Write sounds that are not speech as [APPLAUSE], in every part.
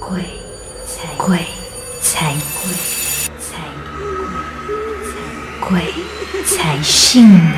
鬼才鬼才鬼才鬼才信你。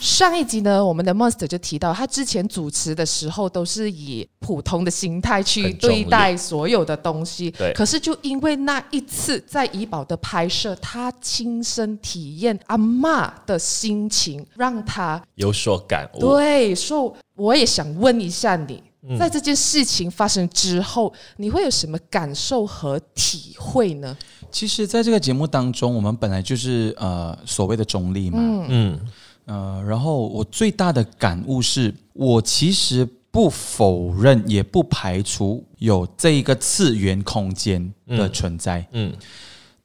上一集呢，我们的 Monster 就提到，他之前主持的时候都是以普通的心态去对待所有的东西。对可是就因为那一次在怡宝的拍摄，他亲身体验阿嬷的心情，让他有所感悟。对，所以我也想问一下你，嗯在这件事情发生之后，你会有什么感受和体会呢？其实，在这个节目当中，我们本来就是呃所谓的中立嘛，嗯，呃，然后我最大的感悟是，我其实不否认，也不排除有这一个次元空间的存在，嗯。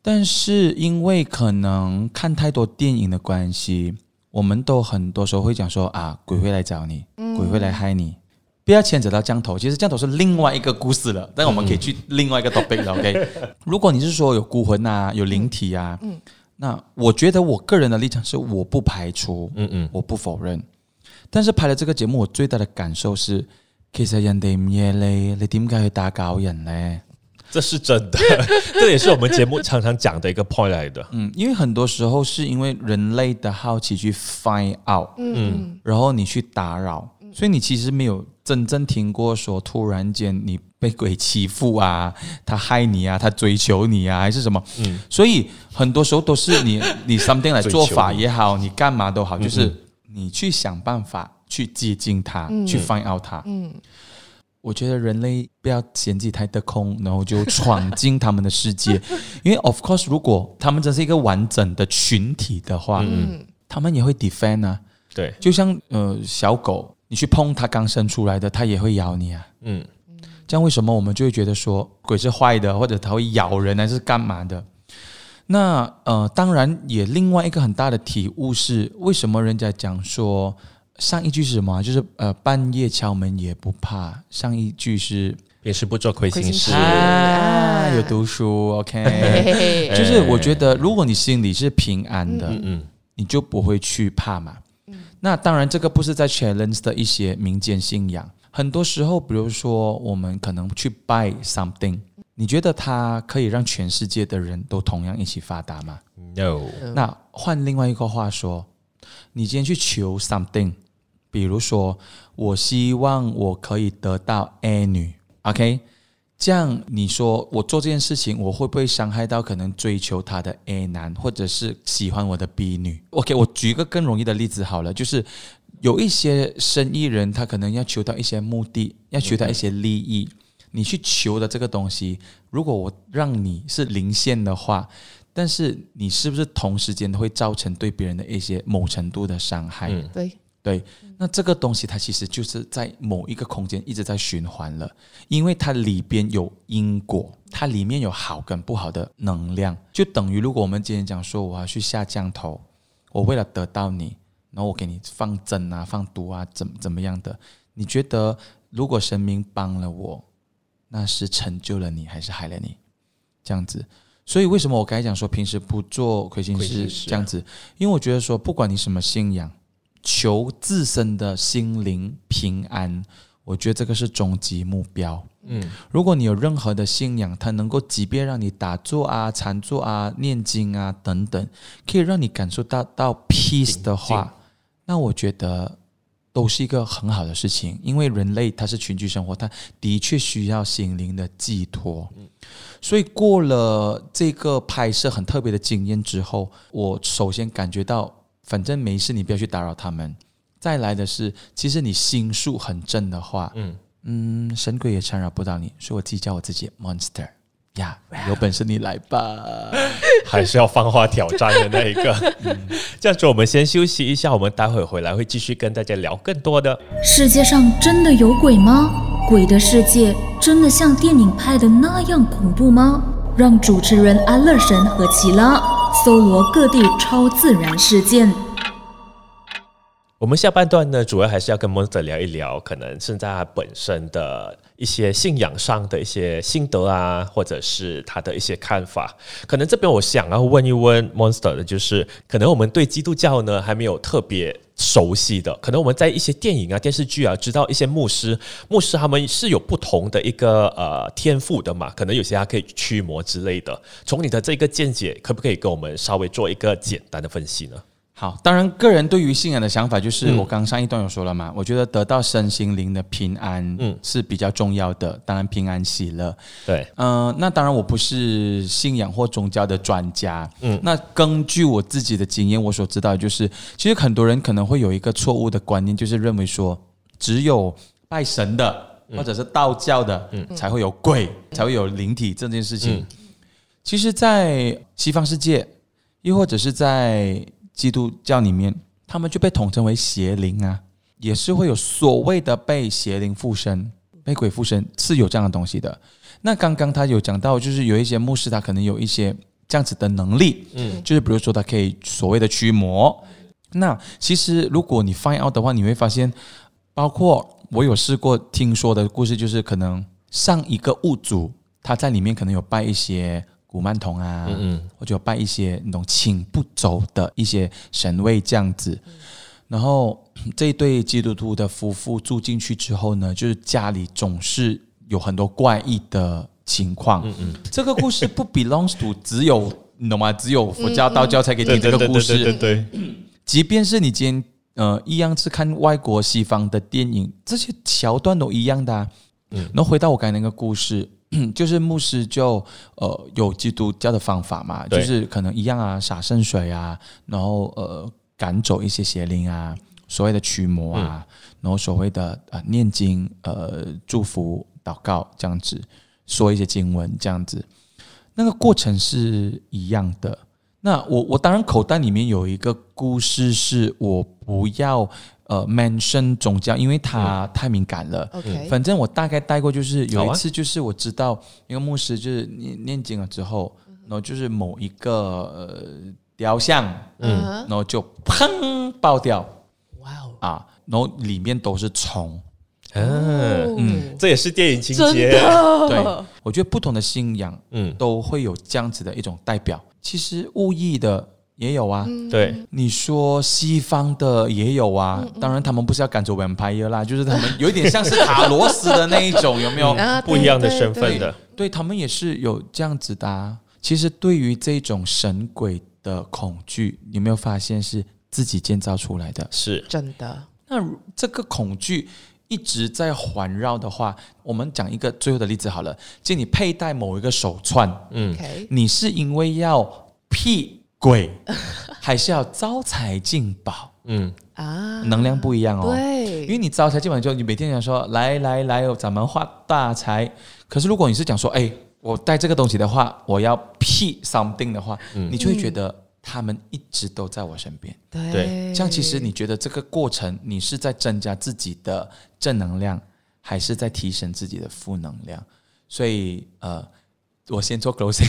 但是因为可能看太多电影的关系，我们都很多时候会讲说啊，鬼会来找你，鬼会来害你。不要牵扯到降头，其实降头是另外一个故事了，但我们可以去另外一个 topic 了。OK，[LAUGHS] 如果你是说有孤魂啊，有灵体啊，那我觉得我个人的立场是我不排除，嗯嗯我不否认。但是拍了这个节目，我最大的感受是，其實人哋唔嘢你，你點解去打攪人呢？这是真的，[LAUGHS] 这也是我们节目常常讲的一个 point 来的。嗯，因为很多时候是因为人类的好奇去 find out，嗯然后你去打扰，所以你其实没有真正听过说突然间你被鬼欺负啊，[LAUGHS] 他害你啊，他追求你啊，还是什么？嗯。所以很多时候都是你 [LAUGHS] 你 something 来做法也好，你干嘛都好，嗯就是你去想办法去接近他，去 find out 他。嗯。我觉得人类不要嫌自己太得空，然后就闯进他们的世界，[LAUGHS] 因为 of course，如果他们真是一个完整的群体的话，嗯。他们也会 defend 啊。对，就像呃小狗，你去碰它刚生出来的，它也会咬你啊。嗯这样为什么我们就会觉得说鬼是坏的，或者它会咬人还是干嘛的？那呃，当然也另外一个很大的体悟是，为什么人家讲说上一句是什么啊？就是呃半夜敲门也不怕，上一句是也是不做亏心事 [LAUGHS] 有读书，OK，[LAUGHS] 就是我觉得如果你心里是平安的，嗯嗯你就不会去怕嘛。那当然，这个不是在 challenge 的一些民间信仰。很多时候，比如说我们可能去 buy something，你觉得它可以让全世界的人都同样一起发达吗？，no，那换另外一个话说，你今天去求 something，比如说我希望我可以得到 A 女，OK，这样你说我做这件事情，我会不会伤害到可能追求他的 A 男，或者是喜欢我的 B 女？OK，我举一个更容易的例子好了，就是有一些生意人，他可能要求到一些目的，要求到一些利益。你去求的这个东西，如果我让你是零线的话，但是你是不是同时间会造成对别人的一些某程度的伤害？嗯对，对，那这个东西它其实就是在某一个空间一直在循环了，因为它里边有因果，它里面有好跟不好的能量，就等于如果我们今天讲说我要去下降头，我为了得到你，然后我给你放针啊、放毒啊，怎怎么样的？你觉得如果神明帮了我，那是成就了你还是害了你？这样子。所以为什么我刚才讲说平时不做亏心事这样子？因为我觉得说，不管你什么信仰，求自身的心灵平安，我觉得这个是终极目标。嗯如果你有任何的信仰，它能够即便让你打坐啊、禅坐啊、念经啊等等，可以让你感受到到 peace 的话，那我觉得都是一个很好的事情。因为人类它是群居生活，它的确需要心灵的寄托。所以过了这个拍摄很特别的经验之后，我首先感觉到，反正没事，你不要去打扰他们。再来的是，其实你心术很正的话，嗯，嗯，神鬼也缠绕不到你，所以我自己叫我自己 monster 呀，有本事你来吧。[LAUGHS] 还是要放话挑战的那一个。[LAUGHS] 这样子，我们先休息一下，我们待会回来会继续跟大家聊更多的。世界上真的有鬼吗？鬼的世界真的像电影拍的那样恐怖吗？让主持人安乐神和奇拉搜罗各地超自然事件。我们下半段呢，主要还是要跟 Monster 聊一聊，可能现在他本身的一些信仰上的一些心得啊，或者是他的一些看法。可能这边我想要问一问 Monster 的，就是可能我们对基督教呢还没有特别熟悉的，可能我们在一些电影啊、电视剧啊，知道一些牧师，牧师他们是有不同的一个呃天赋的嘛，可能有些他可以驱魔之类的。从你的这个见解，可不可以跟我们稍微做一个简单的分析呢？好，当然，个人对于信仰的想法就是，嗯。我刚上一段有说了嘛，我觉得得到身心灵的平安，嗯。嗯，是比较重要的。当然，平安喜乐，对，嗯、那当然，我不是信仰或宗教的专家，嗯。嗯，那根据我自己的经验，我所知道的就是，其实很多人可能会有一个错误的观念，就是认为说，只有拜神的或者是道教的，才会有鬼，才会有灵体这件事情。嗯。其实，在西方世界，又或者是在基督教里面，他们就被统称为邪灵啊，也是会有所谓的被邪灵附身、被鬼附身，是有这样的东西的。那刚刚他有讲到，就是有一些牧师他可能有一些这样子的能力，嗯，就是比如说他可以所谓的驱魔。那其实如果你 find out 的话，你会发现，包括我有试过听说的故事，就是可能上一个物主他在里面可能有拜一些古曼童啊，嗯嗯或者拜一些那种请不走的一些神位这样子。然后这一对基督徒的夫妇住进去之后呢，就是家里总是有很多怪异的情况。嗯嗯，这个故事不 belongs to 只有你懂吗？只有佛教、道教才可以听这个故事。对对，即便是你今天呃一样是看外国西方的电影，这些桥段都一样的、啊。嗯，然后回到我刚才那个故事，[CLEARS THROAT] 就是牧师就呃有基督教的方法嘛，就是可能一样啊，洒圣水啊，然后呃赶走一些邪灵啊，所谓的驱魔啊，然后所谓的呃念经呃祝福祷告这样子，说一些经文这样子，那个过程是一样的。那我我当然口袋里面有一个故事，是我不要呃 mention 宗教，因为它太敏感了。OK，反正我大概带过，就是有一次，就是我知道一个牧师就是念念经了之后，然后就是某一个呃雕像，嗯。然后就砰爆掉。哇哦，啊，然后里面都是虫。嗯，嗯，这也是电影情节，对，我觉得不同的信仰嗯，都会有这样子的一种代表。其实物意的也有啊，对，你说西方的也有啊，当然他们不是要赶走 vampire 啦，就是他们有一点像是塔罗斯的那一种，[LAUGHS] 有没有？啊不一样的身份的，对他们也是有这样子的、啊。其实对于这种神鬼的恐惧，你有没有发现是自己建造出来的？是，真的，那这个恐惧一直在环绕的话，我们讲一个最后的例子好了，就你佩戴某一个手串，嗯，你是因为要辟鬼，[LAUGHS] 还是要招财进宝？嗯，啊，能量不一样哦。因为，你招财进宝，就你每天讲说来来来，咱们发大财。可是如果你是讲说，哎，我带这个东西的话，我要辟 something 的话，你就会觉得他们一直都在我身边。对这样其实你觉得这个过程，你是在增加自己的正能量，还是在提升自己的负能量？所以呃，我先做 closing。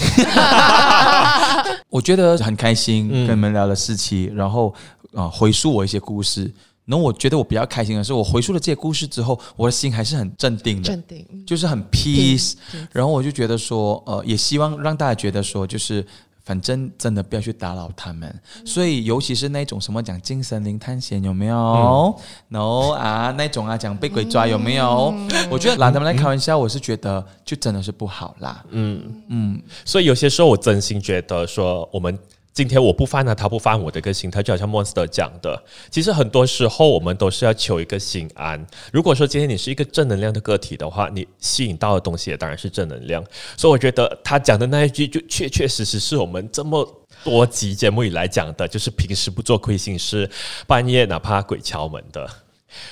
[LAUGHS] 我觉得很开心嗯跟你们聊了四期，然后啊、呃回溯我一些故事。然后我觉得我比较开心的是，我回溯了这些故事之后，我的心还是很镇定的，镇定，嗯就是很 peace。然后我就觉得说，呃，也希望让大家觉得说，就是反正真的不要去打扰他们。所以尤其是那种什么讲精神灵探险有没有？？no 啊那种啊讲被鬼抓有没有？我觉得拿他们来开玩笑，我是觉得就真的是不好啦。嗯嗯所以有些时候我真心觉得说，我们今天我不翻他，他不翻我的一个心态，就好像 Monster 讲的，其实很多时候我们都是要求一个心安。如果说今天你是一个正能量的个体的话，你吸引到的东西也当然是正能量。所以我觉得他讲的那一句，就确确实实是我们这么。多集节目以来讲的，就是平时不做亏心事，半夜哪怕鬼敲门的。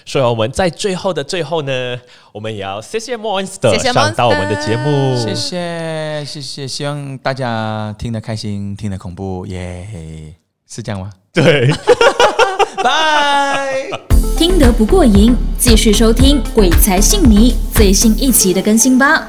所以我们在最后的最后呢，我们也要谢谢 Monster 上到我们的节目，谢谢谢谢，希望大家听得开心，听得恐怖，耶、是这样吗？对。[LAUGHS] 拜。听得不过瘾，继续收听《鬼才信你》最新一期的更新吧。